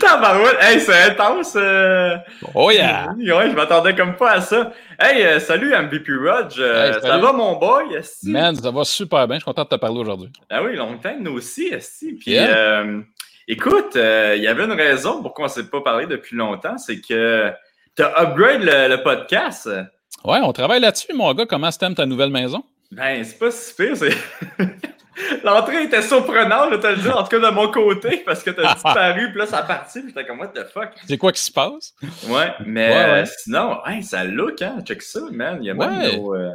Tabarouette, hey, c'est intense. Euh... Oh yeah! Ouais, je m'attendais comme pas à ça. Hey, euh, salut MVP Rudge. Euh, ça va mon boy? Esti? Man, ça va super bien. Je suis content de te parler aujourd'hui. Ah oui, longtemps, nous aussi, Esti. Puis, euh, écoute, il y avait une raison pourquoi on ne s'est pas parlé depuis longtemps, c'est que tu as upgrade le, le, podcast. Ouais, on travaille là-dessus, mon gars. Comment t'aimes ta nouvelle maison? Ben, c'est pas si pire. C'est... L'entrée était surprenante, je te le dis, en tout cas de mon côté, parce que t'as disparu, puis là, ça a parti, puis j'étais comme, what the fuck? C'est quoi qui se passe? Ouais, mais ouais, ouais. sinon, hey, ça look, hein, check ça, man. Il y a même nos, euh,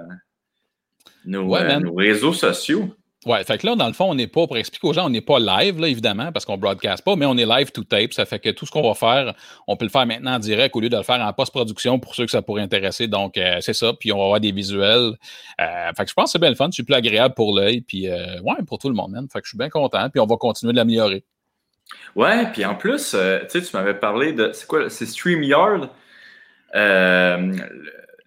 nos, euh, nos réseaux sociaux. Ouais, fait que là, dans le fond, on n'est pas, pour expliquer aux gens, on n'est pas live, là, évidemment, parce qu'on broadcast pas, mais on est live to tape. Ça fait que tout ce qu'on va faire, on peut le faire maintenant en direct au lieu de le faire en post-production pour ceux que ça pourrait intéresser. Donc, euh, c'est ça. Puis, on va avoir des visuels. Euh, fait que je pense que c'est bien le fun. C'est plus agréable pour l'œil. Puis, euh, ouais, pour tout le monde, man. Fait que je suis bien content. Puis, on va continuer de l'améliorer. Ouais, puis en plus, tu sais, tu m'avais parlé de. C'est quoi? C'est StreamYard? Euh,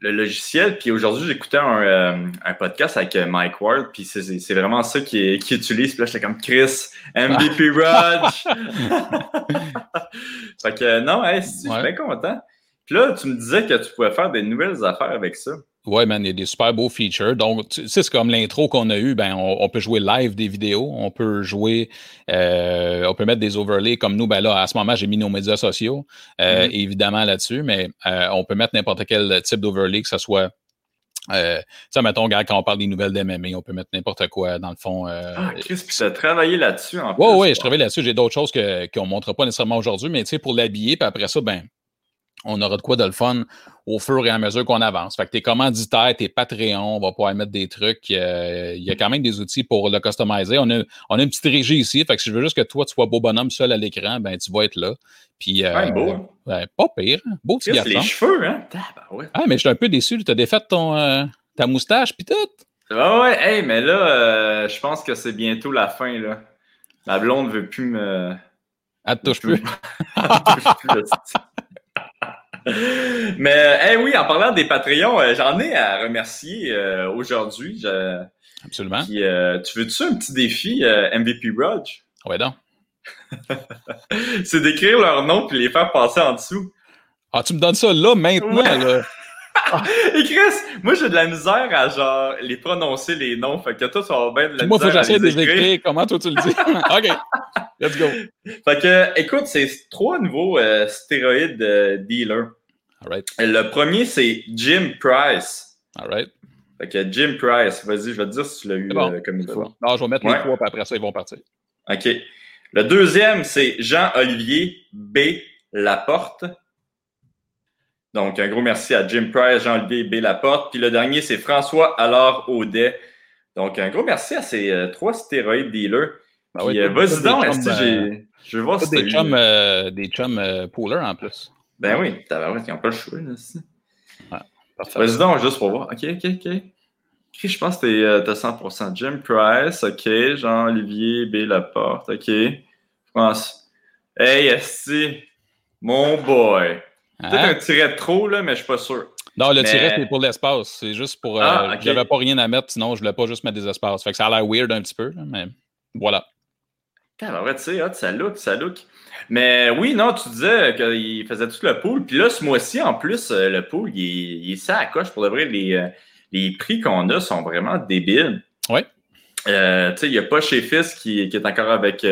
le logiciel. Puis aujourd'hui, j'écoutais un, euh, un, podcast avec euh, Mike Ward, puis c'est vraiment ça qu'il qui utilise. Puis là, j'étais comme Chris, MVP Rudge. fait que non, hey, je suis bien content. Puis là, tu me disais que tu pouvais faire des nouvelles affaires avec ça. Oui, man, il y a des super beaux features. Donc, tu sais, c'est comme l'intro qu'on a eu, ben, on, peut jouer live des vidéos, on peut jouer, euh, on peut mettre des overlays comme nous, ben là, à ce moment, j'ai mis nos médias sociaux, euh, mm-hmm. évidemment là-dessus, mais euh, on peut mettre n'importe quel type d'overlay, que ce soit euh, ça, mettons, regarde, quand on parle des nouvelles d'MMA, on peut mettre n'importe quoi dans le fond. Euh, ah, Chris, puis tu as travaillé là-dessus en plus. Oui, oui, je travaille là-dessus. J'ai d'autres choses qu'on ne montrera pas nécessairement aujourd'hui, mais tu sais, pour l'habiller, puis après ça, ben, on aura de quoi de le fun au fur et à mesure qu'on avance. Fait que tes commanditaires, tes Patreons, on va pouvoir mettre des trucs. Euh, il y a quand même des outils pour le customiser. On a, on a une petite régie ici. Fait que si je veux juste que toi, tu sois beau bonhomme seul à l'écran, ben tu vas être là. Puis, euh, beau. Hein? Ouais, pas pire. Hein? Beau petit garçon. les cheveux, hein? Ah, mais je suis un peu déçu. Tu as défait ton, euh, ta moustache, puis tout. Ah ouais, hey, mais là, euh, je pense que c'est bientôt la fin, là. La blonde veut plus me... Elle te touche plus. Mais oui, en parlant des Patreons, euh, j'en ai à remercier euh, aujourd'hui. Absolument. Euh, tu veux-tu un petit défi MVP Rudge? Oui, donc. C'est d'écrire leur nom puis les faire passer en dessous. Ah, tu me donnes ça là, maintenant, là. Et Chris, moi j'ai de la misère à genre les prononcer les noms. Fait que toi, tu vas bien de la moi, misère. Moi, faut que j'essaie de les écrire. Comment toi tu le dis? OK. Let's go. Fait que, écoute, c'est trois nouveaux stéroïdes dealers. Le premier, c'est Jim Price. All right. Fait que Jim Price, vas-y, je vais te dire si tu l'as eu euh, comme il faut. Bon. Non, je vais mettre les trois, puis après ça, ils vont partir. OK. Le deuxième, c'est Jean-Olivier B. Laporte. Donc, un gros merci à Jim Price, Jean-Olivier B. Laporte. Puis le dernier, c'est François Alors Audet. Donc, un gros merci à ces euh, trois stéroïdes dealers. Ben oui, euh, vas-y donc, euh, je veux voir si des chums, des chums poolers en plus. Ben oui, t'as ils n'ont pas le choix. Ouais, Vas-y donc, juste pour voir. OK, OK, OK. OK, je pense que t'es, euh, 100%. Jim Price, OK. Jean-Olivier B. Laporte, OK. Pense. Hey, Esti, mon boy. Peut-être hein? un tiret de trop, là, mais je suis pas sûr. Non, le tiret, c'est pour l'espace. C'est juste pour. Euh, ah, J'avais pas rien à mettre, sinon je voulais pas juste mettre des espaces. Fait que ça a l'air weird un petit peu, mais voilà. En vrai, tu sais, ça look, ça look. Mais oui, non, tu disais qu'il faisait tout le pool. Puis là, ce mois-ci, en plus, euh, le pool, il est, ça à coche. Pour de vrai, les, euh, les prix qu'on a sont vraiment débiles. Oui. Euh, tu sais, il n'y a pas chez Fils qui, qui est encore avec,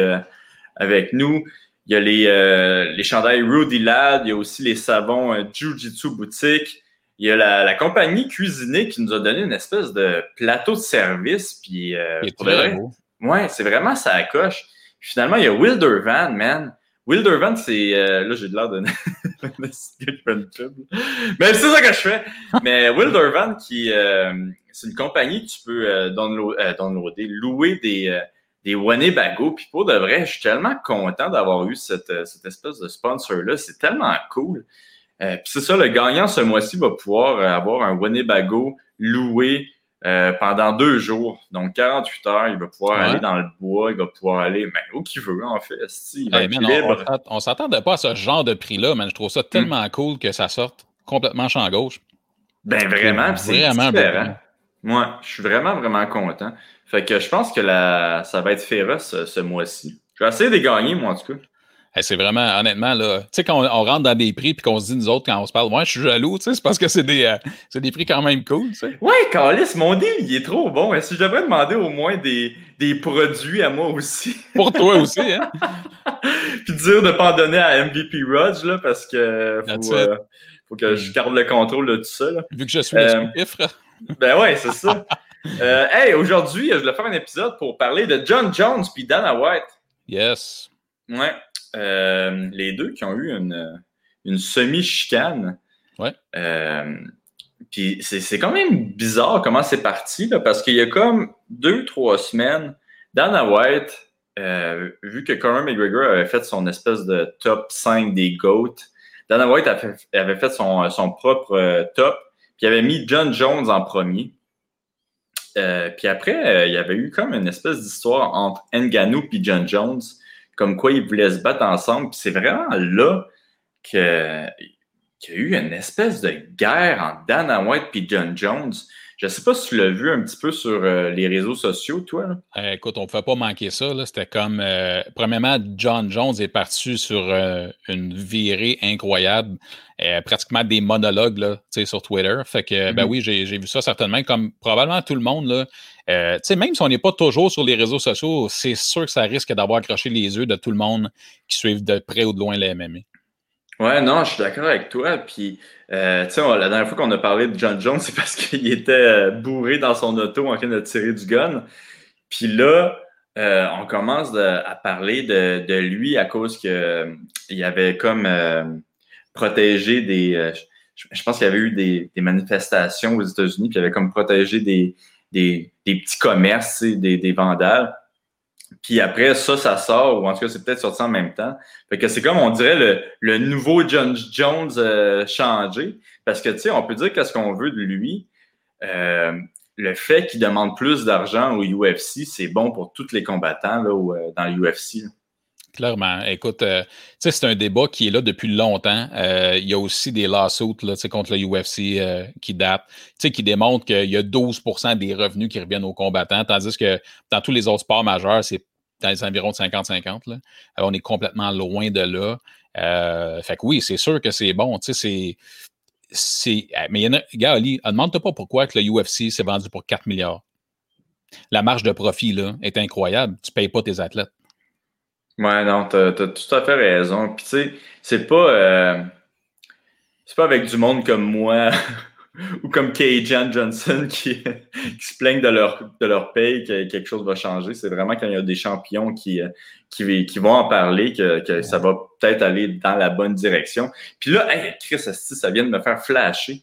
avec nous. Il y a les, les chandails Rudy Lad. Il y a aussi les savons Jiu-Jitsu Boutique. Il y a la, la, compagnie Cuisinée qui nous a donné une espèce de plateau de service. Puis, pour de vrai, ouais, c'est vraiment ça à coche. Finalement, il y a Wilder Van, man. Wildervan, c'est. Euh, là, j'ai de l'air de. Mais c'est ça que je fais. Mais Wildervan, qui. Euh, c'est une compagnie que tu peux euh, downloader, louer des, des Winnebago. Puis pour de vrai, je suis tellement content d'avoir eu cette, cette espèce de sponsor-là. C'est tellement cool. puis c'est ça, le gagnant ce mois-ci va pouvoir avoir un Winnebago loué euh, pendant deux jours. Donc, 48 heures, il va pouvoir aller dans le bois, il va pouvoir aller mais où qu'il veut, en fait. Il va être libre. On, ne s'attendait pas à ce genre de prix-là, mais je trouve ça tellement hmm. cool que ça sorte complètement champ gauche. Ben vraiment, c'est vraiment différent. Moi, je suis vraiment, vraiment content. Fait que je pense que la... ça va être féroce ce, mois-ci. Je vais essayer de gagner, moi, en tout cas. c'est vraiment, honnêtement, là, tu sais, quand on, rentre dans des prix puis qu'on se dit, nous autres, quand on se parle, moi, je suis jaloux, tu sais, c'est parce que c'est des, euh, des prix quand même cool, tu sais. Ouais, Carlis, mon deal, il est trop bon. Est-ce que je devrais demander au moins des, des produits à moi aussi? Pour toi aussi, hein? puis dire de pas en donner à MVP Rudge, là, parce que faut, euh, faut que je garde le contrôle de tout ça, là. Vu que je suis le euh, Ben ouais, c'est ça. hey, aujourd'hui, je voulais faire un épisode pour parler de John Jones puis Dana White. Yes. Ouais. Euh, les deux qui ont eu une, une semi-chicane. Ouais. Euh, puis c'est quand même bizarre comment c'est parti, là, parce qu'il y a comme deux, trois semaines, Dana White, euh, vu que Conor McGregor avait fait son espèce de top 5 des GOAT, Dana White avait, fait son, son propre top, puis il avait mis John Jones en premier. Puis après, il y avait eu comme une espèce d'histoire entre Nganou et John Jones comme quoi ils voulaient se battre ensemble. Puis c'est vraiment là qu'il y a eu une espèce de guerre entre Dana White et John Jones. Je ne sais pas si tu l'as vu un petit peu sur euh, les réseaux sociaux, toi. Euh, écoute, on ne pouvait pas manquer ça. C'était comme, euh, premièrement, John Jones est parti sur une virée incroyable, pratiquement des monologues là, sur Twitter. Fait que, ben mm-hmm. oui, j'ai vu ça certainement, comme probablement tout le monde. Là, euh, même si on n'est pas toujours sur les réseaux sociaux, c'est sûr que ça risque d'avoir accroché les yeux de tout le monde qui suivent de près ou de loin les MMA. Ouais, non, je suis d'accord avec toi. Puis, euh, tu sais, la dernière fois qu'on a parlé de John Jones, c'est parce qu'il était euh, bourré dans son auto en train de tirer du gun. Puis là, on commence à parler de, lui à cause qu'il avait comme protégé des. je, pense qu'il y avait eu des, des manifestations aux États-Unis, puis il avait comme protégé des, des, petits commerces, des, des vandales. Puis après, ça, ça sort, ou en tout cas, c'est peut-être sorti en même temps. Fait que c'est comme, on dirait, le, le nouveau John Jones euh, changé. Parce que, tu sais, on peut dire qu'est-ce qu'on veut de lui. Euh, le fait qu'il demande plus d'argent au UFC, c'est bon pour tous les combattants là, euh, dans l'UFC. Clairement. Écoute, euh, c'est un débat qui est là depuis longtemps. Euh, il y a aussi des lawsuits là, contre le UFC euh, qui datent, qui démontrent qu'il y a 12% des revenus qui reviennent aux combattants, tandis que dans tous les autres sports majeurs, c'est dans les environs de 50-50. on est complètement loin de là. fait que oui, c'est sûr que c'est bon. C'est. Mais il y en a, gars, demande-toi pas pourquoi que le UFC s'est vendu pour 4 milliards. La marge de profit là, est incroyable. Tu ne payes pas tes athlètes. Ouais, non, t'as as tout à fait raison. Puis tu sais, c'est pas euh, c'est pas avec du monde comme moi ou comme Jan Johnson qui, qui, se plaignent de leur de leur paye que quelque chose va changer. C'est vraiment quand il y a des champions qui qui, qui vont en parler que, que ça va peut-être aller dans la bonne direction. Puis là, hey, Chris, ça vient de me faire flasher.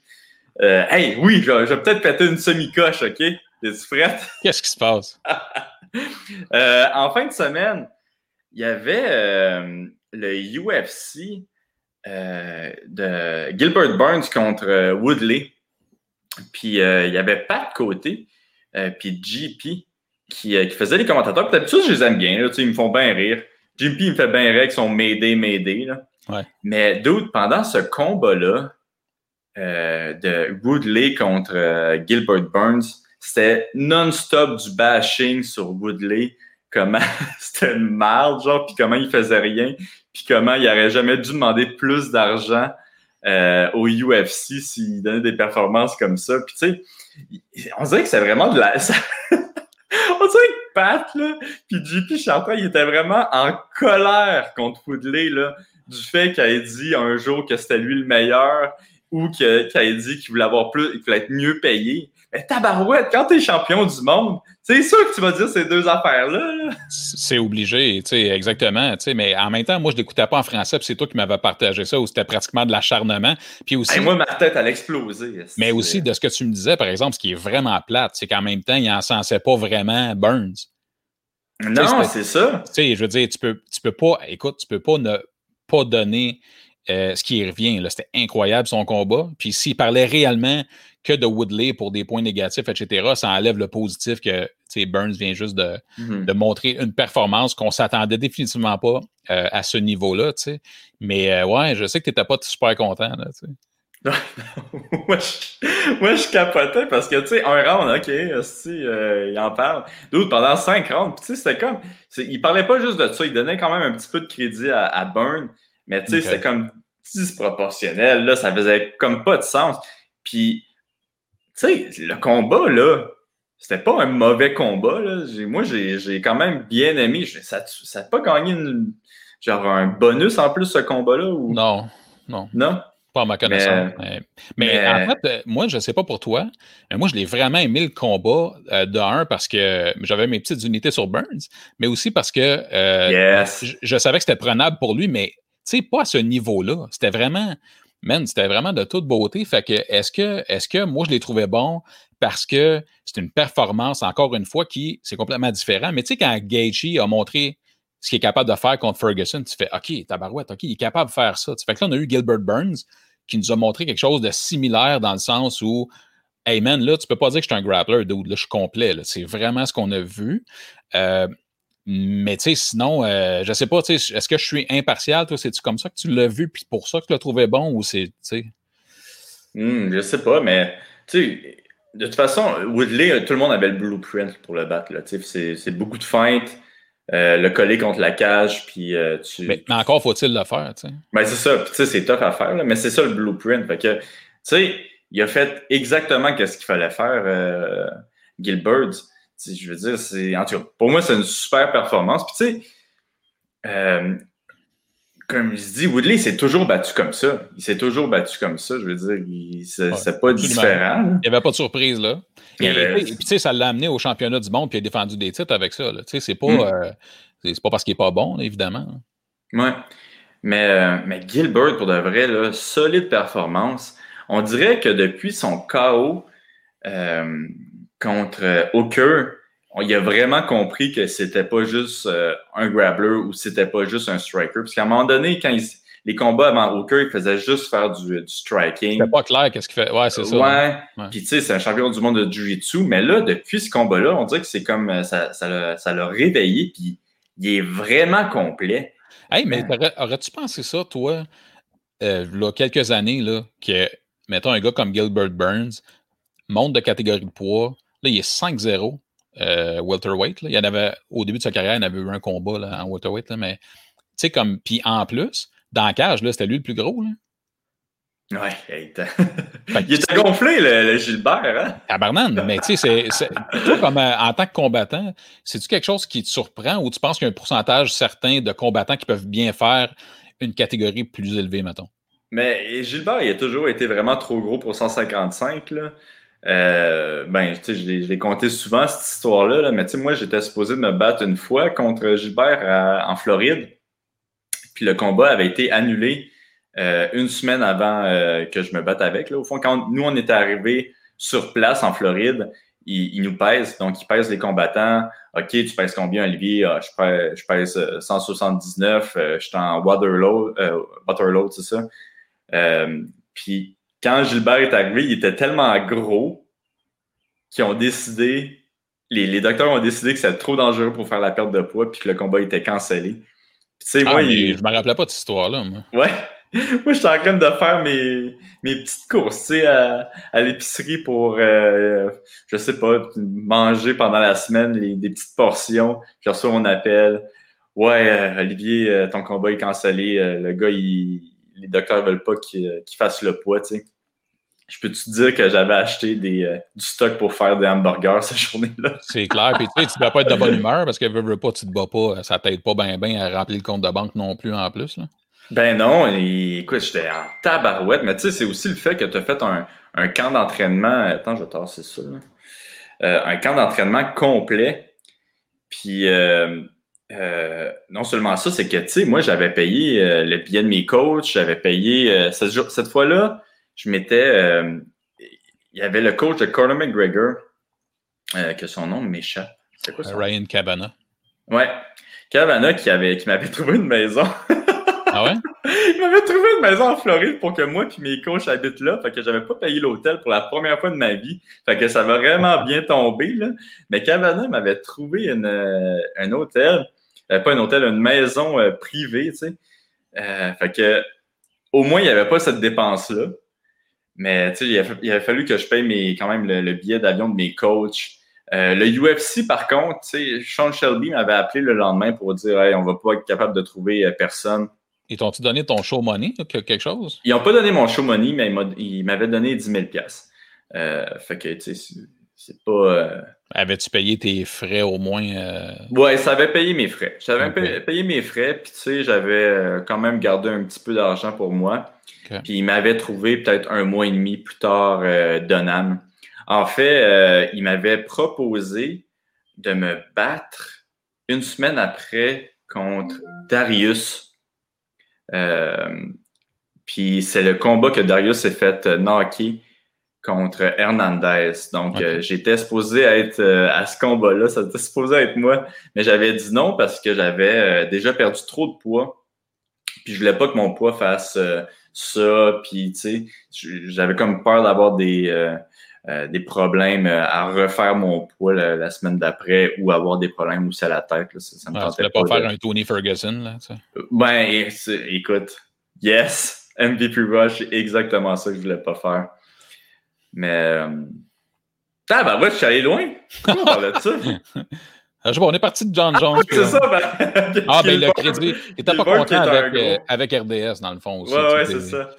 Euh, hey, oui, je, vais peut-être péter une semi-coche, OK? Es-tu prête? Qu'est-ce qui se passe? euh, en fin de semaine, il y avait euh, le UFC euh, de Gilbert Burns contre euh, Woodley. Puis il y avait Pat Côté, puis JP qui, qui faisait les commentateurs. Puis d'habitude, je les aime bien. Là, ils me font bien rire. JP, il me fait bien rire avec son Mayday, Mayday. Là. Ouais. Mais d'autres, pendant ce combat-là de Woodley contre Gilbert Burns, c'était non-stop du bashing sur Woodley comment c'était une genre, puis comment il faisait rien, puis comment il aurait jamais dû demander plus d'argent euh, au UFC s'il donnait des performances comme ça. Puis tu sais, on dirait que c'est vraiment de la... on dirait que Pat, là, puis JP Chartrand, il était vraiment en colère contre Woodley, là, du fait qu'il ait dit un jour que c'était lui le meilleur ou qu'il ait dit qu'il voulait avoir plus, qu'il voulait être mieux payé. Mais tabarouette, quand t'es champion du monde, c'est sûr que tu vas dire ces deux affaires-là. C'est obligé, tu sais, exactement. Tu sais, mais en même temps, moi, je l'écoutais pas en français, puis c'est toi qui m'avais partagé ça, où c'était pratiquement de l'acharnement. Puis aussi. moi, ma tête, elle a explosé. Mais aussi, de ce que tu me disais, par exemple, ce qui est vraiment plate, c'est qu'en même temps, il encensait pas vraiment Burns. Non, c'est ça. Tu sais, je veux dire, tu peux, tu peux pas, écoute, tu peux pas ne pas donner euh, ce qui revient. C'était incroyable son combat. Puis s'il parlait réellement que de Woodley pour des points négatifs, etc., ça enlève le positif que Burns vient juste mm-hmm. de, montrer une performance qu'on s'attendait définitivement pas euh, à ce niveau-là. Mais euh, ouais, je sais que tu n'étais pas super content. Là, moi, je, moi, je capotais parce que, tu sais, un round, OK, si, euh, il en parle. D'autres, pendant cinq rounds, tu sais, c'était comme... Il parlait pas juste de ça, il donnait quand même un petit peu de crédit à, à Burn, mais tu sais, c'était comme disproportionnel, là, ça faisait comme pas de sens. Puis, tu sais, le combat, là, c'était pas un mauvais combat, là. Moi, j'ai quand même bien aimé. Ça n'a pas gagné une, genre un bonus en plus, ce combat-là? Ou... Non, non. Non? Pas à ma connaissance. Mais, en fait, euh, moi, je ne sais pas pour toi, mais moi, je l'ai vraiment aimé le combat euh, de un parce que j'avais mes petites unités sur Burns, mais aussi parce que euh, je, savais que c'était prenable pour lui, mais tu sais, pas à ce niveau-là. C'était vraiment, man, c'était vraiment de toute beauté. Fait que, est-ce que, est-ce que moi, je l'ai trouvé bon parce que c'est une performance, encore une fois, qui, c'est complètement différent. Mais tu sais, quand Gaethje a montré ce qu'il est capable de faire contre Ferguson, tu fais OK, tabarouette, OK, il est capable de faire ça. Tu fais que là, on a eu Gilbert Burns qui nous a montré quelque chose de similaire dans le sens où Hey man, là, tu peux pas dire que je suis un grappler, dude, là, je suis complet. C'est vraiment ce qu'on a vu. Euh, mais tu sais, sinon, euh, je sais pas, est-ce que je suis impartial, toi, c'est-tu comme ça que tu l'as vu, puis pour ça que tu l'as trouvé bon, ou c'est, tu sais? Hmm, je sais pas, mais tu sais, de toute façon, Woodley, tout le monde avait le blueprint pour le battre, c'est beaucoup de feintes, euh, le coller contre la cage, puis euh, tu. Mais, encore faut-il le faire, tu sais. Ben, c'est ça, tu sais, c'est tough à faire, mais c'est ça le blueprint. Fait que, tu sais, il a fait exactement ce qu'il fallait faire, euh, Je veux dire, c'est. En tout cas, pour moi, c'est une super performance. Puis, tu sais, euh, comme je dis, Woodley s'est toujours battu comme ça. Il s'est toujours battu comme ça. Je veux dire, c'est pas différent. Il n'y avait pas de surprise, là. Et, puis, tu sais, ça l'a amené au championnat du monde, puis il a défendu des titres avec ça. Tu sais, c'est pas, mm. euh, c'est pas parce qu'il n'est pas bon, évidemment. Oui. Mais, euh, mais Gilbert, pour de vrai, là, solide performance. On dirait que depuis son KO euh, contre Hooker, il a vraiment compris que c'était pas juste euh, un grappler ou c'était pas juste un striker. Parce qu'à un moment donné, quand les combats avant Hooker, il faisait juste faire du, du striking. C'était pas clair qu'est-ce qu'il fait. Ouais, c'est ça. Ouais. Puis tu sais, c'est un champion du monde de Jiu-Jitsu. Mais là, depuis ce combat-là, on dirait que c'est comme euh, ça, ça l'a réveillé. Puis il est vraiment complet. Hey, mais aurais-tu pensé ça, toi, euh, là, quelques années, là, que, mettons, un gars comme Gilbert Burns monte de catégorie de poids, là, il est 5-0 euh, welterweight. Il y en avait, au début de sa carrière, il avait eu un combat là, en welterweight, là, mais tu sais, comme, puis en plus, dans la cage, c'était lui le plus gros. Là. Ouais, il était, il était gonflé, le, Gilbert. Hein? Tabarnan, mais tu sais, comme euh, en tant que combattant, c'est-tu quelque chose qui te surprend ou tu penses qu'il y a un pourcentage certain de combattants qui peuvent bien faire une catégorie plus élevée, mettons? Mais Gilbert, il a toujours été vraiment trop gros pour 155. Là. Euh, ben, tu sais, je l'ai compté souvent, cette histoire-là, mais tu sais, moi, j'étais supposé me battre une fois contre Gilbert en Floride. Puis le combat avait été annulé euh, une semaine avant euh, que je me batte avec. Là. Au fond, quand nous, on était arrivés sur place en Floride, ils, nous pèsent. Donc, ils pèsent les combattants. OK, tu pèses combien, Olivier? Ah, je, pèse, je pèse 179. je suis en Waterloo, Waterloo c'est ça? puis quand Gilbert est arrivé, il était tellement gros qu'ils ont décidé, les, docteurs ont décidé que c'était trop dangereux pour faire la perte de poids puis que le combat était cancellé. ah, moi, je me rappelais pas de cette histoire-là, moi. Ouais. moi, j'étais en train de faire mes, mes petites courses, sais, à, l'épicerie pour, euh, je sais pas, manger pendant la semaine des petites portions. J'ai reçu mon appel. Ouais, euh, Olivier, euh, ton combat est cancellé. le gars, les docteurs veulent pas qu'il fasse le poids, sais je peux te dire que j'avais acheté des, euh, du stock pour faire des hamburgers cette journée-là? C'est clair. Puis tu sais, tu ne dois pas être de bonne humeur parce que veux, veux pas, tu te bats pas. Ça t'aide pas bien bien à remplir le compte de banque non plus en plus. Là. Ben non, écoute, j'étais en tabarouette, mais tu sais, c'est aussi le fait que tu as fait un, un camp d'entraînement. Attends, je vais tasser ça. Euh, un camp d'entraînement complet. Puis euh, non seulement ça, c'est que tu sais, moi, j'avais payé le billet de mes coachs, j'avais payé cette, cette fois-là je m'étais. Euh, il y avait le coach de Conor McGregor, euh, que son nom m'échappe. C'est quoi ça? Ryan Cabana. Ouais. Cabana qui avait qui m'avait trouvé une maison. ah ouais? Il m'avait trouvé une maison en Floride pour que moi et mes coachs habitent là. Fait que j'avais pas payé l'hôtel pour la première fois de ma vie. Fait que ça m'a vraiment bien tombé. Là. Mais Cabana m'avait trouvé une, euh, un hôtel. pas un hôtel, une maison privée, tu sais. fait que au moins, il n'y avait pas cette dépense-là. Mais tu sais, il, a- il a fallu que je paye mes, quand même le, le billet d'avion de mes coachs. Euh, le UFC, par contre, Sean Shelby m'avait appelé le lendemain pour dire Hey, on va pas être capable de trouver euh, personne. Ils t'ont-tu donné ton show money, que- quelque chose? Ils n'ont pas donné mon show money, mais ils m'a- ils m'avaient donné 10 000 euh, Fait que, tu sais, c'est- pas. euh, Avais-tu payé tes frais au moins? euh, Ouais, ça avait payé mes frais. J'avais payé, mes frais, puis tu sais, j'avais euh, quand même gardé un petit peu d'argent pour moi. Puis il m'avait trouvé peut-être un mois et demi plus tard euh, Donham. En fait, euh, il m'avait proposé de me battre une semaine après contre Darius. Puis c'est le combat que Darius s'est fait knocker contre Hernandez. Donc, euh, j'étais supposé être euh, à ce combat-là. Ça était supposé être moi. Mais j'avais dit non parce que j'avais euh, déjà perdu trop de poids. Puis je voulais pas que mon poids fasse ça. Puis, tu sais, j'avais comme peur d'avoir des, des problèmes à refaire mon poids la, la semaine d'après ou avoir des problèmes aussi à la tête. Là. Ça, ça me tu voulais pas de- faire un Tony Ferguson, là, tu sais. ben, écoute, yes, MVP Rush, c'est exactement ça que je voulais pas faire. Mais, ah, ben, ouais, je suis allé loin. On parlait de ça? Ah, je sais pas, on est parti de John Jones. Oui, puis c'est ça, ben. Ah, ben le crédit. T'étais pas content avec, euh, avec RDS, dans le fond aussi. Ouais, ouais, c'est ça.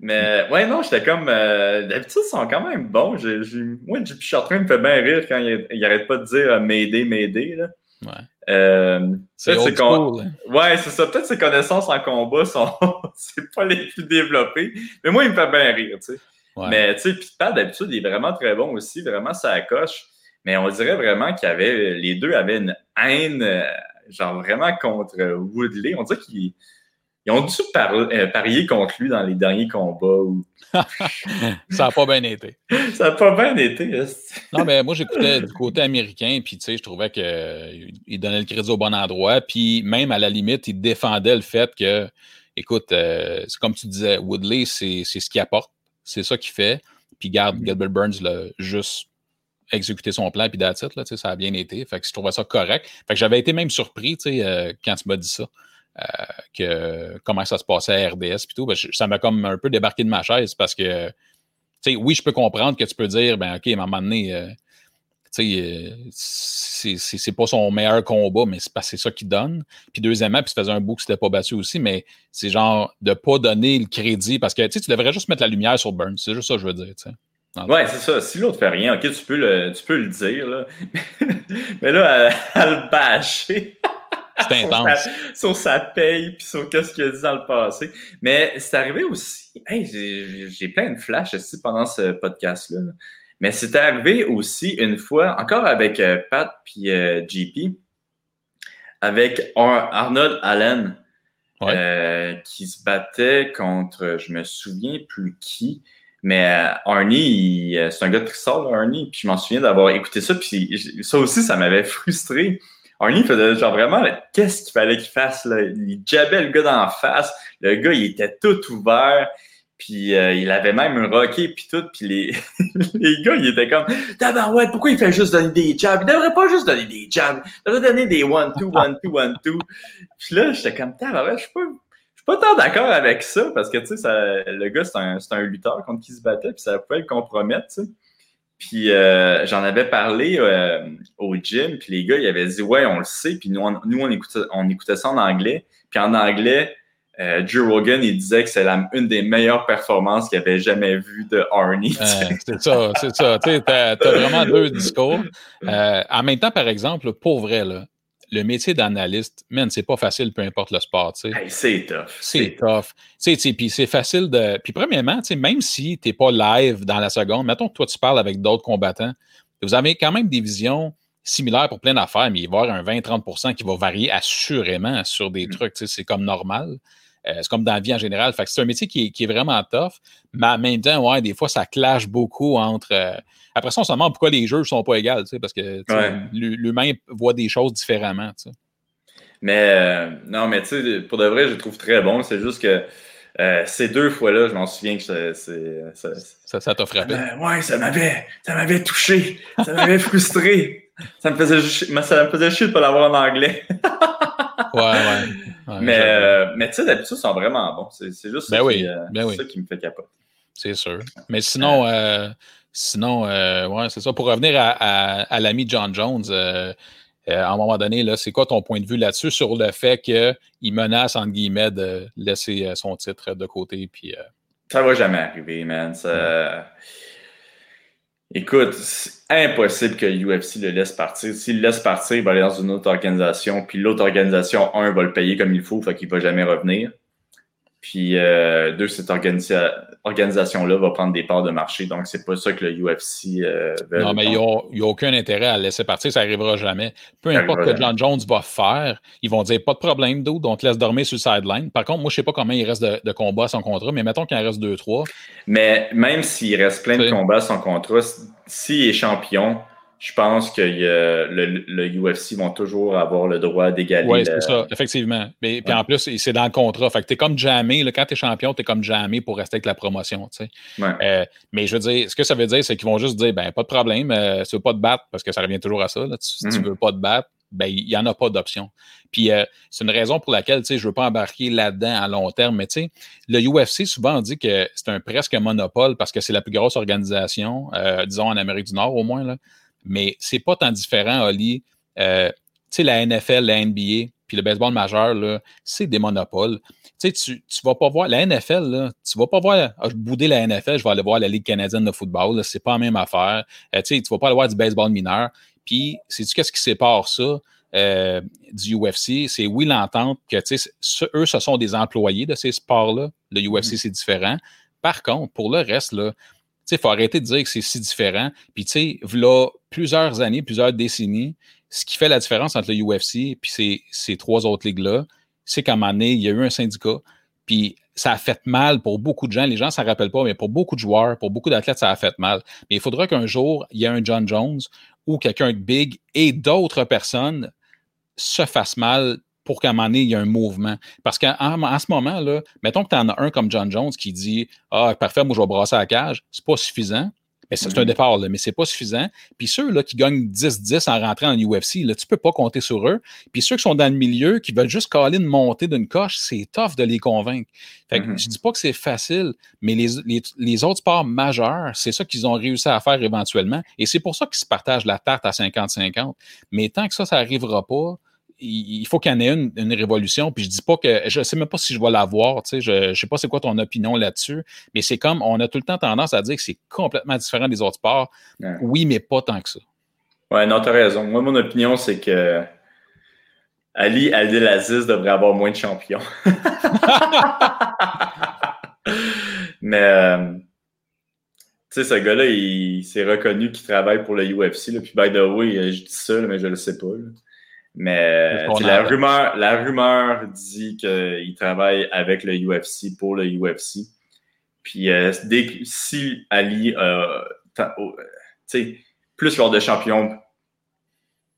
Mais, ouais, non, j'étais comme. euh, D'habitude, ils sont quand même bons. J'ai. Moi, JP Chartrand me fait bien rire quand il, il arrête pas de dire euh, m'aider, m'aider. Là. Ouais. Euh, C'est con- hein. Ouais, c'est ça. Peut-être ses connaissances en combat sont. c'est pas les plus développées. Mais moi, il me fait bien rire, tu sais. Ouais. Mais tu sais, puis Pat, d'habitude, il est vraiment très bon aussi, vraiment ça coche. Mais on dirait vraiment qu'il y avait, les deux avaient une haine, euh, genre vraiment contre euh, Woodley. On dirait qu'ils ils ont dû par- euh, parier contre lui dans les derniers combats. Où... Ça n'a pas bien été. Ça n'a pas bien été. que- Non, mais moi, j'écoutais du côté américain, puis tu sais, je trouvais qu'il donnait le crédit au bon endroit, puis même à la limite, il défendait le fait que, écoute, euh, c'est comme tu disais, Woodley, c'est c'est ce qu'il apporte, c'est ça qu'il fait, puis garde, Mhm. Gilbert Burns l'a juste exécuté son plan, puis that's it, là, ça a bien été, fait que je trouvais ça correct. Fait que j'avais été même surpris, euh, quand tu m'as dit ça. euh, que comment ça se passait à RDS puis tout, ben, je- ça m'a comme un peu débarqué de ma chaise parce que oui, je peux comprendre que tu peux dire, ben, OK, à un moment donné, euh, c'est c'est- c'est pas son meilleur combat, mais c'est ça qu'il donne. Puis deuxièmement, puis ça faisait un bout que c'était pas battu aussi, mais c'est genre de pas donner le crédit parce que tu devrais juste mettre la lumière sur Burns. C'est juste ça que je veux dire, tu sais. Ouais, c'est ça. Si l'autre fait rien, ok, tu peux le, tu peux le dire. Là. Mais là, à, à le bâcher. C'est sur sa- sur sa paye puis sur qu'est-ce qu'il a dit dans le passé. Mais c'est arrivé aussi. Hey, j'ai j'ai plein de flashs aussi pendant ce podcast-là. Mais c'est arrivé aussi une fois, encore avec euh, Pat puis euh, JP, avec Ar- Arnold Allen, Ouais. euh, qui se battait contre, je me souviens plus qui, mais Arnie, c'est un gars de Trissard, là, Arnie, puis je m'en souviens d'avoir écouté ça, puis ça aussi, ça m'avait frustré. Arnie faisait genre vraiment, qu'est-ce qu'il fallait qu'il fasse, là? Il jabait le gars la face, le gars, il était tout ouvert, puis euh, il avait même un rocket, puis tout, puis les, les gars, ils étaient comme, tabarouette, pourquoi il fait juste donner des jabs? Il devrait pas juste donner des jabs, il devrait donner des one-two, one-two, one-two. Puis là, j'étais comme, tabarouette, je suis pas, suis pas tant d'accord avec ça, parce que, tu sais, le gars, c'est un, un lutteur contre qui il se battait, puis ça pouvait le compromettre, tu sais. Puis euh, j'en avais parlé euh, au gym, puis les gars, ils avaient dit ouais, on le sait, puis nous, on, nous on, écoutait, on écoutait ça en anglais. Puis en anglais, euh, Joe Rogan, il disait que c'est une des meilleures performances qu'il avait jamais vues de Arnie. Euh, c'est ça, c'est ça. Tu t'as vraiment deux discours. Euh, en même temps, par exemple, pour vrai, là, le métier d'analyste, man, c'est pas facile, peu importe le sport. Hey, c'est tough. C'est tough. Puis c'est facile de. Puis premièrement, même si tu n'es pas live dans la seconde, mettons que toi, tu parles avec d'autres combattants, vous avez quand même des visions similaires pour plein d'affaires, mais il va y avoir un 20-30% qui va varier assurément sur des Mm. trucs. C'est comme normal. Euh, c'est comme dans la vie en général. Fait que c'est un métier qui est, qui est vraiment tough, mais en même temps, ouais, des fois, ça clash beaucoup entre. euh, Après ça, on se demande pourquoi les jeux ne sont pas égaux, parce que Ouais. l'humain voit des choses différemment. Mais euh, non, mais tu sais, pour de vrai, je le trouve très bon. C'est juste que euh, ces deux fois-là, je m'en souviens que c'est- ça- Ça, ça t'a frappé. Ouais, ça m'avait, ça m'avait touché, ça m'avait frustré. Ça me faisait, ça me faisait chier de pas l'avoir en anglais. Ouais, ouais. Ouais, mais, euh, mais tu sais, d'habitude, ils sont vraiment bons. C'est, c'est juste Ben ça, oui, qui, euh, ben oui. ça qui me fait capoter. c'est sûr. Mais sinon, euh, sinon ouais, c'est ça. Pour revenir à, l'ami John Jones, à un moment donné, c'est quoi ton point de vue là-dessus sur le fait qu'il menace, entre guillemets, de laisser son titre de côté? Puis, Ça va jamais arriver, man. Ça... Écoute, c'est impossible que l'UFC le laisse partir. S'il le laisse partir, il va aller dans une autre organisation, puis l'autre organisation, un, va le payer comme il faut, fait qu'il va jamais revenir. Puis euh, deux, cette organisation-là va prendre des parts de marché. Donc, c'est pas ça que le UFC euh, veut. Non, mais il n'y a, aucun intérêt à le laisser partir, ça n'arrivera jamais. Peu importe ce que John Jones va faire, ils vont dire pas de problème d'eau, donc laisse dormir sur le sideline. Par contre, moi, je sais pas combien il reste de, combats à son contrat, mais mettons qu'il en reste deux, trois. Mais même s'il reste plein de combats à son contrat, s'il est champion, je pense que le, le, UFC vont toujours avoir le droit d'égaler. Oui, c'est ça, effectivement. Mais, Puis en plus, c'est dans le contrat. Fait que tu es comme jamais, quand tu es champion, tu es comme jamais pour rester avec la promotion. Euh, mais je veux dire, ce que ça veut dire, c'est qu'ils vont juste dire ben, pas de problème, euh, tu veux pas te battre, parce que ça revient toujours à ça. si tu mm. veux pas te battre, ben, il n'y en a pas d'option. Puis euh, c'est une raison pour laquelle je ne veux pas embarquer là-dedans à long terme. Mais le UFC, souvent, on dit que c'est un presque monopole parce que c'est la plus grosse organisation, disons en Amérique du Nord au moins. Là mais c'est pas tant différent, Oli. Euh, tu sais, la NFL, la NBA, puis le baseball majeur, c'est des monopoles. Tu sais, tu, vas pas voir la NFL, là, tu vas pas voir ah, bouder la NFL, je vais aller voir la Ligue canadienne de football, c'est pas la même affaire. Euh, tu sais, tu vas pas aller voir du baseball mineur. Puis, sais-tu qu'est-ce qui sépare ça euh, du UFC? C'est oui l'entente que, sais, eux, ce sont des employés de ces sports-là. Le UFC, mm-hmm. c'est différent. Par contre, pour le reste, là, il faut arrêter de dire que c'est si différent. Puis, tu sais, là, plusieurs années, plusieurs décennies, ce qui fait la différence entre le UFC et ces, ces trois autres ligues-là, c'est qu'à un moment donné, il y a eu un syndicat, puis ça a fait mal pour beaucoup de gens. Les gens ne s'en rappellent pas, mais pour beaucoup de joueurs, pour beaucoup d'athlètes, ça a fait mal. Mais il faudra qu'un jour, il y ait un John Jones ou quelqu'un de big et d'autres personnes se fassent mal pour qu'à un moment donné, il y ait un mouvement. Parce qu'en ce moment, là, mettons que tu en as un comme John Jones qui dit Ah, parfait, moi je vais brasser la cage, c'est pas suffisant. Mais c'est un mm-hmm. départ, là, mais c'est pas suffisant. Puis ceux là, qui gagnent 10-10 en rentrant en UFC, là, tu peux pas compter sur eux. Puis ceux qui sont dans le milieu, qui veulent juste caler une montée d'une coche, c'est tough de les convaincre. Fait que mm-hmm. je dis pas que c'est facile, mais les, les, les, autres sports majeurs, c'est ça qu'ils ont réussi à faire éventuellement. Et c'est pour ça qu'ils se partagent la tarte à 50-50. Mais tant que ça, ça arrivera pas, il faut qu'il y en ait une, une, révolution. Puis je dis pas que je sais même pas si je vais l'avoir. Tu sais, je, je sais pas c'est quoi ton opinion là-dessus. Mais c'est comme on a tout le temps tendance à dire que c'est complètement différent des autres sports. Oui, mais pas tant que ça. Ouais, non, tu as raison. Moi, mon opinion, c'est que Ali Abdelaziz devrait avoir moins de champions. mais euh, tu sais, ce gars-là, il s'est reconnu qu'il travaille pour le UFC. Là, puis, by the way, je dis ça, mais je le sais pas. Mais la rumeur, la rumeur dit qu'il travaille avec le UFC pour le UFC. Puis euh, dès si Ali, euh, plus lors de champion,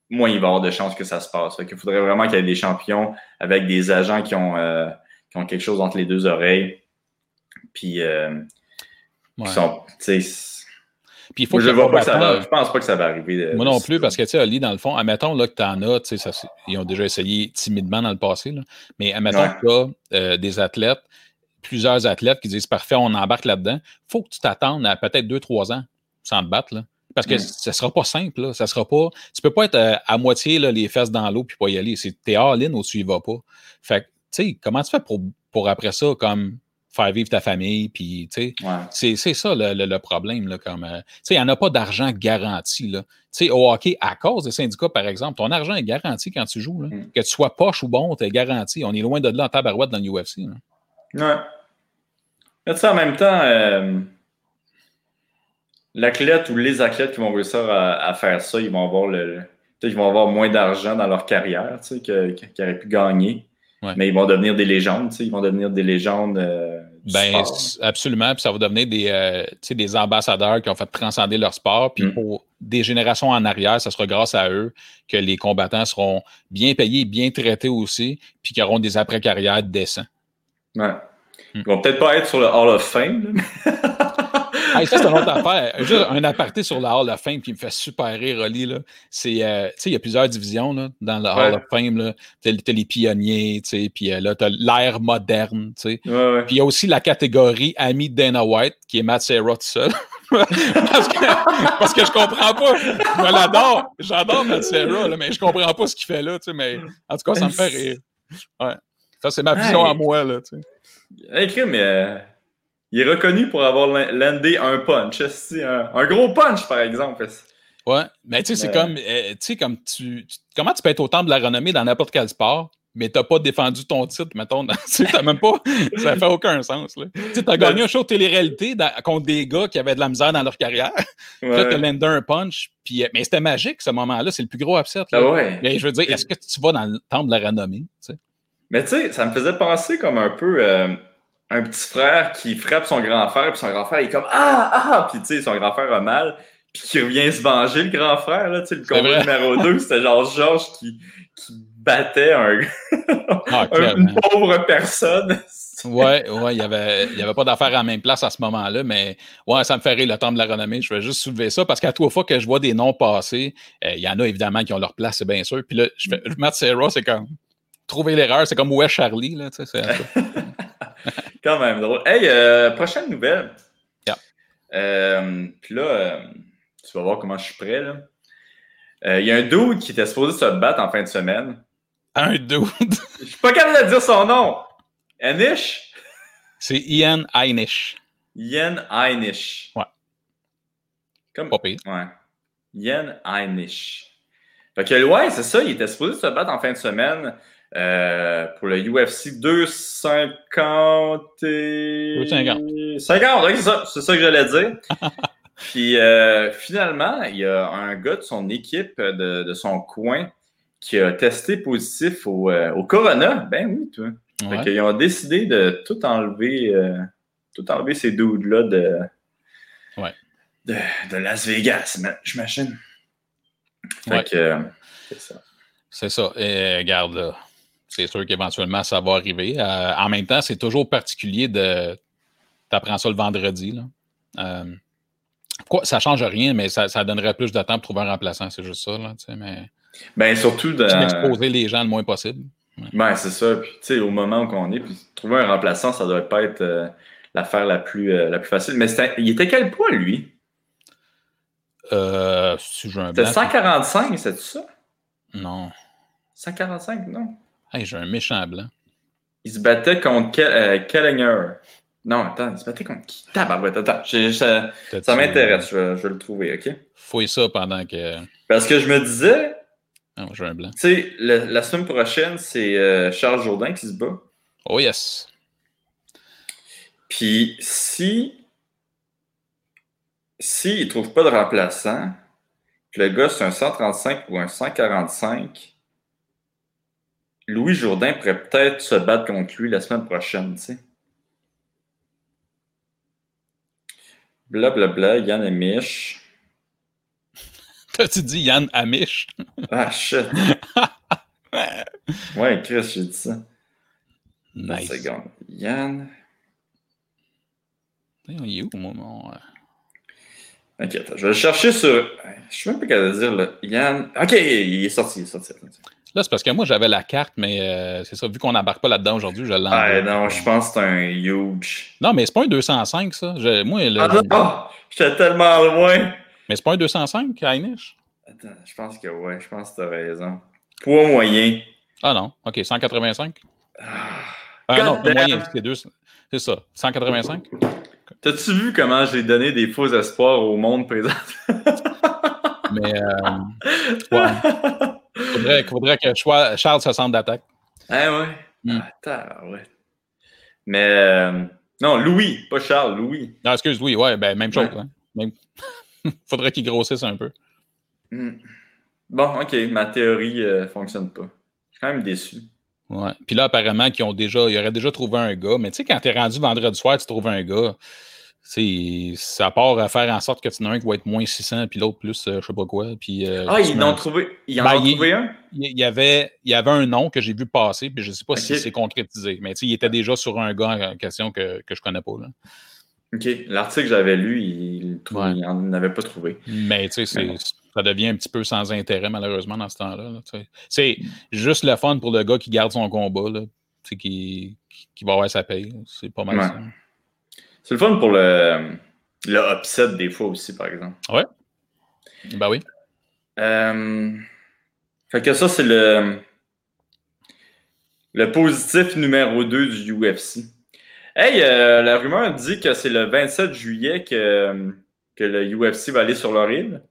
moins il va avoir de chances que ça se passe. Il faudrait vraiment qu'il y ait des champions avec des agents qui ont, euh, qui ont quelque chose entre les deux oreilles. Puis, euh, sont, puis il faut je, vois pas ça va, je pense pas que ça va arriver. Moi non plus, parce que, tu sais, Ali, dans le fond, admettons là, que tu en as, ils ont déjà essayé timidement dans le passé, là, mais admettons que tu as euh, des athlètes, plusieurs athlètes qui disent parfait, on embarque là-dedans. Il faut que tu t'attendes à peut-être deux, trois ans sans te battre. Là. Parce que ça ne sera pas simple. Là. Ça sera pas. Tu peux pas être euh, à, moitié là, les fesses dans l'eau puis pas y aller. C'est t'es all-in ou tu y vas pas. Fait que, tu sais, comment tu fais pour, pour après ça, comme faire vivre ta famille. Puis, tu sais, c'est ça le, problème. Là, comme, euh, tu sais, il n'y en a pas d'argent garanti. Là. Tu sais, au hockey, à cause des syndicats, par exemple, ton argent est garanti quand tu joues. Là. Mm. Que tu sois poche ou bon, tu es garanti. On est loin de là en tabarouette dans l'UFC. Ouais. Mais tu sais, en même temps, euh, l'athlète ou les athlètes qui vont réussir à, faire ça, ils vont avoir le. Ils vont avoir moins d'argent dans leur carrière qu'ils auraient pu gagner. Mais ils vont devenir des légendes, ils vont devenir des légendes. Euh, ben, absolument. Puis ça va devenir des, euh, des ambassadeurs qui ont fait transcender leur sport. Puis mm. pour des générations en arrière, ce sera grâce à eux que les combattants seront bien payés, bien traités aussi, puis qu'ils auront des après-carrières décents. Ouais. Mm. Ils vont peut-être pas être sur le Hall of Fame. ça, c'est une autre affaire. Juste un aparté sur la Hall of Fame qui me fait super rire, Oli. C'est, euh, tu sais, il y a plusieurs divisions là, dans la Hall of Fame. Tu as, les pionniers, tu sais, puis euh, là, tu as l'ère moderne, tu sais. Puis il y a aussi la catégorie ami Dana White, qui est Matt Serra tout seul. parce, que, parce que je comprends pas. Je l'adore. J'adore Matt Serra, là, mais je comprends pas ce qu'il fait là, tu sais. Mais en tout cas, ça me fait rire. Ouais. Ça, c'est ma vision à moi, là, tu sais. Mais il est reconnu pour avoir landé un punch, un, un gros punch, par exemple. Ouais, mais tu sais, c'est comme, euh, tu sais, comme tu, comment tu peux être autant de la renommée dans n'importe quel sport, mais t'as pas défendu ton titre, mettons, tu sais, même pas, ça fait aucun sens, là. Tu t'as ben, gagné un show de télé-réalité contre des gars qui avaient de la misère dans leur carrière, ouais. là, t'as landé un punch, puis, euh, mais c'était magique, ce moment-là, c'est le plus gros upset, là. Ah ouais. Mais je veux dire, est-ce que tu vas dans le temple de la renommée? Mais tu sais, ça me faisait penser comme un peu euh, un petit frère qui frappe son grand frère, puis son grand frère il est comme Ah, ah, puis tu sais, son grand frère a mal, puis qui revient se venger, le grand frère, là, tu sais, le combat numéro 2, c'était genre Georges qui, qui battait un, ah, une pauvre personne. ouais, ouais, il n'y avait, y avait pas d'affaire à la même place à ce moment-là, mais ouais, ça me ferait le temps de la renommée. Je vais juste soulever ça parce qu'à trois fois que je vois des noms passer, euh, il y en a évidemment qui ont leur place, c'est bien sûr. Puis là, je fais, Matt Serra, c'est comme trouver l'erreur. C'est comme où est Charlie, là, tu sais, Quand même drôle. Hey, euh, prochaine nouvelle. Euh, puis là, euh, tu vas voir comment je suis prêt. Il y a un dude qui était supposé se battre en fin de semaine. Un dude? Je suis pas capable de dire son nom. Anish? C'est Ian Einish. Ian Einish. Ouais. Comme... Pas pire. Ouais. Ian Einish. Fait que, ouais, c'est ça, il était supposé se battre en fin de semaine. Euh, pour le UFC 250 250. 50, c'est ça, ça que j'allais dire. Puis euh, finalement, il y a un gars de son équipe, de, de son coin, qui a testé positif au, euh, au Corona. Ben oui, toi. Ouais. Fait qu'ils ont décidé de tout enlever, tout enlever ces dudes-là de, ouais. de, de, Las Vegas, j'imagine. Fait ouais. que c'est ça. C'est ça. Et regarde là c'est sûr qu'éventuellement, ça va arriver. Euh, en même temps, c'est toujours particulier de. Tu apprends ça le vendredi. Là. Euh, quoi, ça ne change rien, mais ça, ça, donnerait plus de temps pour trouver un remplaçant, c'est juste ça. Là, mais, ben, surtout de. Exposer les gens le moins possible. Ouais. Ben, c'est ça. Puis, au moment où on est, puis trouver un remplaçant, ça ne doit pas être euh, l'affaire la plus, la plus facile. Mais il était quel poids, lui? Euh, si C'était 145, c'est ça? Non. 145, non? Hey, j'ai un méchant blanc. Il se battait contre Ke euh, Kellinger. Non, attends, il se battait contre qui? Tabarouette, attends. ça, ça m'intéresse, je, je, vais le trouver, OK? Fouille ça pendant que. Parce que je me disais. Non, j'ai un blanc. Tu sais, la semaine prochaine, c'est euh, Charles Jourdain qui se bat. Oh, yes. Puis, si. S'il si ne trouve pas de remplaçant, que le gars, c'est un 135 ou un 145 Louis Jourdain pourrait peut-être se battre contre lui la semaine prochaine, tu sais. Blablabla, Yann Amish. T'as-tu dit Yann Amish? ah, shit. ouais, Chris, j'ai dit ça. Nice. Yann. Il est où, mon. Ok, attends, je vais le chercher sur. Je suis même pas de dire, là. Yann. Ok, il est sorti, il est sorti. Là, c'est parce que moi, j'avais la carte, mais euh, c'est ça, vu qu'on n'embarque pas là-dedans aujourd'hui, je l'envoie. Ah, non, je pense que c'est un huge. Non, mais c'est pas un 205, ça. Je, moi, le, ah non, j'étais tellement loin. Mais c'est pas un 205, Heinisch? Attends, je pense que ouais, je pense que t'as raison. Poids moyen. Ah non, ok, 185? Ah, ah non, poids moyen, c'est deux. C'est ça, 185? T'as-tu vu comment j'ai donné des faux espoirs au monde présent? mais, euh, ouais. Faudrait, faudrait que Charles se sente d'attaque. Ah ouais. Mm. Attends, ouais. Mais euh, non, Louis, pas Charles, Louis. Non, excuse, Louis, ouais, ben même chose. Ouais. Hein. Même... faudrait qu'il grossisse un peu. Mm. Bon, ok, ma théorie euh, fonctionne pas. Je suis quand même déçu. Ouais. Puis là, apparemment, qu'ils ont déjà, ils auraient déjà trouvé un gars. Mais tu sais, quand t'es rendu vendredi soir, tu trouves un gars ça part à faire en sorte que tu en as un qui va être moins 600 puis l'autre plus euh, je sais pas quoi. Puis, euh, ah, ils en ont trouvé, ils en ben, ont il, trouvé un? Il y, avait, il y avait un nom que j'ai vu passer, puis je sais pas okay. si c'est concrétisé. Mais il était déjà sur un gars en question que, que je connais pas. Là. OK. L'article que j'avais lu, il n'en avait pas trouvé. Mais tu sais, ça devient un petit peu sans intérêt, malheureusement, dans ce temps-là. c'est juste le fun pour le gars qui garde son combat, là, qui, qui va avoir sa paye. C'est pas mal ça. C'est le fun pour le, le upset des fois aussi, par exemple. Ouais. Ben oui. Euh, fait que ça, c'est le, le positif numéro 2 du UFC. Hey, euh, la rumeur dit que c'est le 27 juillet que, que le UFC va aller sur leur île.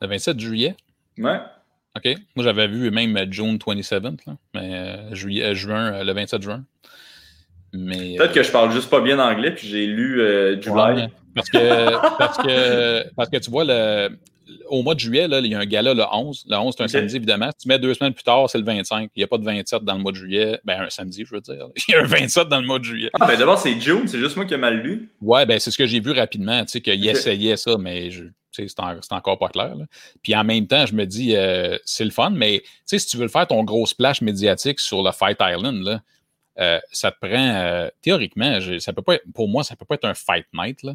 Le 27 juillet? Ouais. OK. Moi, j'avais vu même June 27th, mais euh, juillet, juin, le 27 juin. Peut-être que je parle juste pas bien anglais, puis j'ai lu July. parce, que, parce, que, parce que tu vois, le, au mois de juillet, là, il y a un gala le 11. Le 11, c'est un samedi, évidemment. Si tu mets deux semaines plus tard, c'est le 25. Il n'y a pas de 27 dans le mois de juillet. Ben, un samedi, je veux dire. Il y a un 27 dans le mois de juillet. Ah, ben d'abord, c'est June. C'est juste moi qui ai mal lu. Ouais, ben c'est ce que j'ai vu rapidement. Tu sais, qu'il essayait ça, mais je, c'est, encore pas clair. Puis en même temps, je me dis, euh, c'est le fun, mais si tu veux le faire ton gros splash médiatique sur le Fight Island, là, euh, ça te prend, euh, théoriquement, ça peut pas pour moi, ça peut pas être un Fight Night. Là.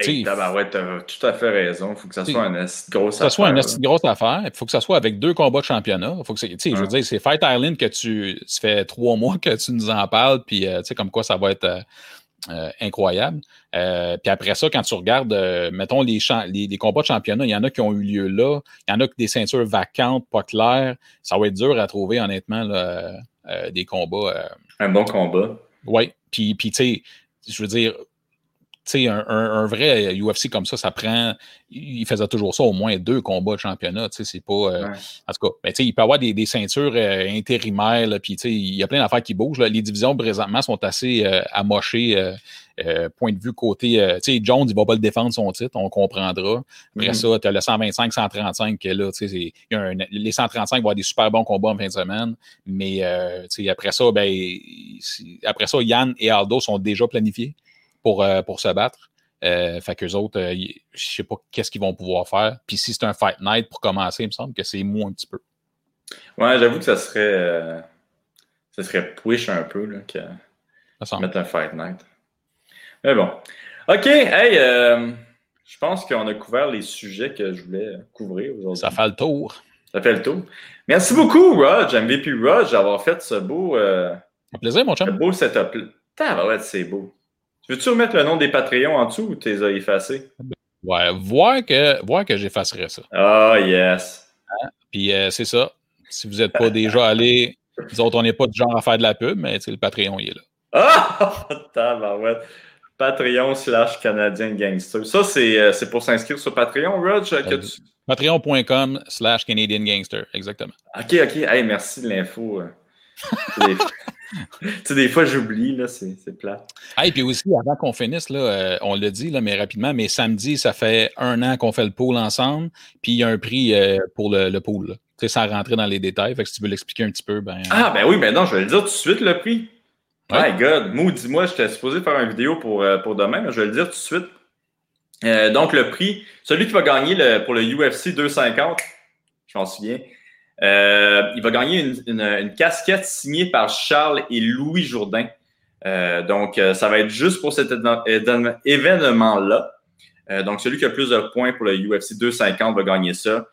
Hey, ouais, t'as tout à fait raison. Il faut que ça soit une grosse affaire. ça soit une grosse affaire. Il faut que ça soit avec deux combats de championnat. Faut que Je veux dire, c'est Fight Island que tu. Ça fait trois mois que tu nous en parles, puis euh, tu sais, comme quoi ça va être euh, euh, incroyable. puis après ça, quand tu regardes, mettons, les, les, combats de championnat, il y en a qui ont eu lieu là. Il y en a que des ceintures vacantes, pas claires. Ça va être dur à trouver, honnêtement, des combats. Un bon combat. Oui. Puis, puis tu sais, je veux dire sais, un, un, vrai UFC comme ça, ça prend. Il faisait toujours ça, au moins deux combats de championnat. C'est pas. Euh, en tout cas, ben, il peut y avoir des, des ceintures euh, intérimaires, puis il y a plein d'affaires qui bougent. Là. Les divisions présentement sont assez euh, amochées. point de vue côté, tu sais, Jones, il va pas le défendre son titre, on comprendra. Après mm-hmm. ça, tu as le 125-135 qui est là, les 135 vont avoir des super bons combats en fin de semaine, mais après ça, ben, après ça, Yann et Aldo sont déjà planifiés pour, euh, pour se battre. Euh, fait qu'eux autres, euh, je sais pas qu'est-ce qu'ils vont pouvoir faire. Puis si c'est un Fight Night pour commencer, il me semble que c'est mou un petit peu. Ouais, j'avoue que ça serait. ça serait push un peu là, que mettre un Fight Night. Mais bon. OK, hey, je pense qu'on a couvert les sujets que je voulais couvrir aujourd'hui. Ça fait le tour. Ça fait le tour. Merci beaucoup, Rog, MVP Rog, d'avoir fait ce beau. Un plaisir, mon chum. Ce beau setup. ouais, c'est beau. Veux-tu remettre le nom des Patreons en dessous ou tu les as effacés? Ouais, voir que, voir que j'effacerais ça. Ah, yes. Hein? Puis euh, c'est ça. Si vous n'êtes pas déjà allé, nous autres, on n'est pas du genre à faire de la pub, mais le Patreon, il est là. Ah! Tabarouette. Patreon slash Canadien Gangster. Ça, euh, c'est pour s'inscrire sur Patreon, Rog? Tu... Patreon.com slash Canadian Gangster, exactement. OK, OK. Hey, merci de l'info. Euh. tu sais, des fois, j'oublie, là, c'est plat. Et puis aussi, avant qu'on finisse, là, euh, on l'a dit, là, mais rapidement, mais samedi, ça fait un an qu'on fait le pool ensemble, puis il y a un prix euh, pour le, le pool. Tu sais, sans rentrer dans les détails, fait que si tu veux l'expliquer un petit peu, ben... Ah, ben oui, ben non, je vais le dire tout de suite, le prix. My God, dis-moi, j'étais supposé faire une vidéo pour, euh, pour demain, mais je vais le dire tout de suite. donc, le prix, celui qui va gagner le, pour le UFC 250, je m'en souviens, euh, il va gagner une, casquette signée par Charles et Louis Jourdain. Euh, donc, euh, ça va être juste pour cet événement-là. donc, celui qui a plus de points pour le UFC 250 va gagner ça.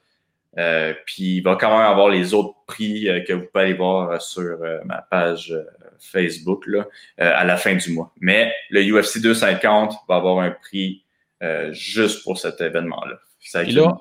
puis, il va quand même avoir les autres prix que vous pouvez aller voir sur ma page Facebook là, à la fin du mois. Mais le UFC 250 va avoir un prix juste pour cet événement-là. Et là,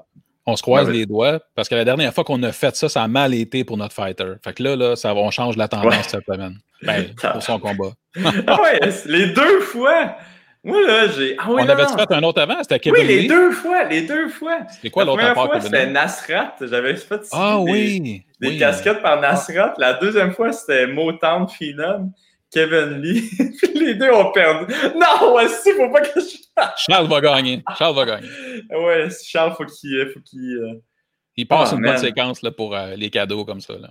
on se croise les doigts parce que la dernière fois qu'on a fait ça, ça a mal été pour notre fighter. Fait que là, là ça, on change la tendance cette semaine. Ben, pour son combat. ah ouais, les deux fois! Moi, là, j'ai. Ah, oui, on avait fait un autre avant, c'était Kevin Oui, les deux fois, les deux fois. C'était quoi l'autre? La première fois, c'était Nasrat. J'avais fait ah, des, oui. des casquettes par Nasrat. La deuxième fois, c'était Motown Phenom. Kevin Lee. les deux ont perdu. Non, aussi, faut pas que je. Charles va gagner. Charles va gagner. Ouais, Charles, faut qu'il. Faut qu'il euh, Il passe ah, une bonne séquence là, pour euh, les cadeaux comme ça. Là.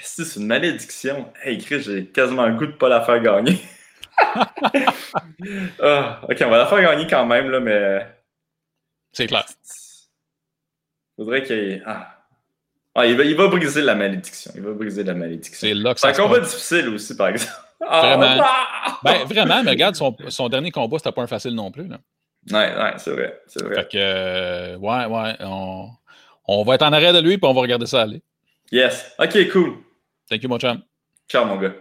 C'est une malédiction. Hey, Chris, j'ai quasiment le goût de ne pas la faire gagner. ah, ok, on va la faire gagner quand même, là, mais. C'est clair. Faudrait qu'il. Ah. Ah, il, va, il va briser la malédiction. Il va briser la malédiction. C'est là que ça. C'est un combat difficile aussi, par exemple. Ah, Vraiment. ah! Ben, vraiment, mais regarde, son, son dernier combat, c'était pas un facile non plus. Là. Ouais, ouais, c'est vrai. C'est vrai. Fait que, euh, ouais, ouais, on, on va être en arrêt de lui, puis on va regarder ça aller. Yes. OK, cool. Thank you, mon chum. Ciao, mon gars.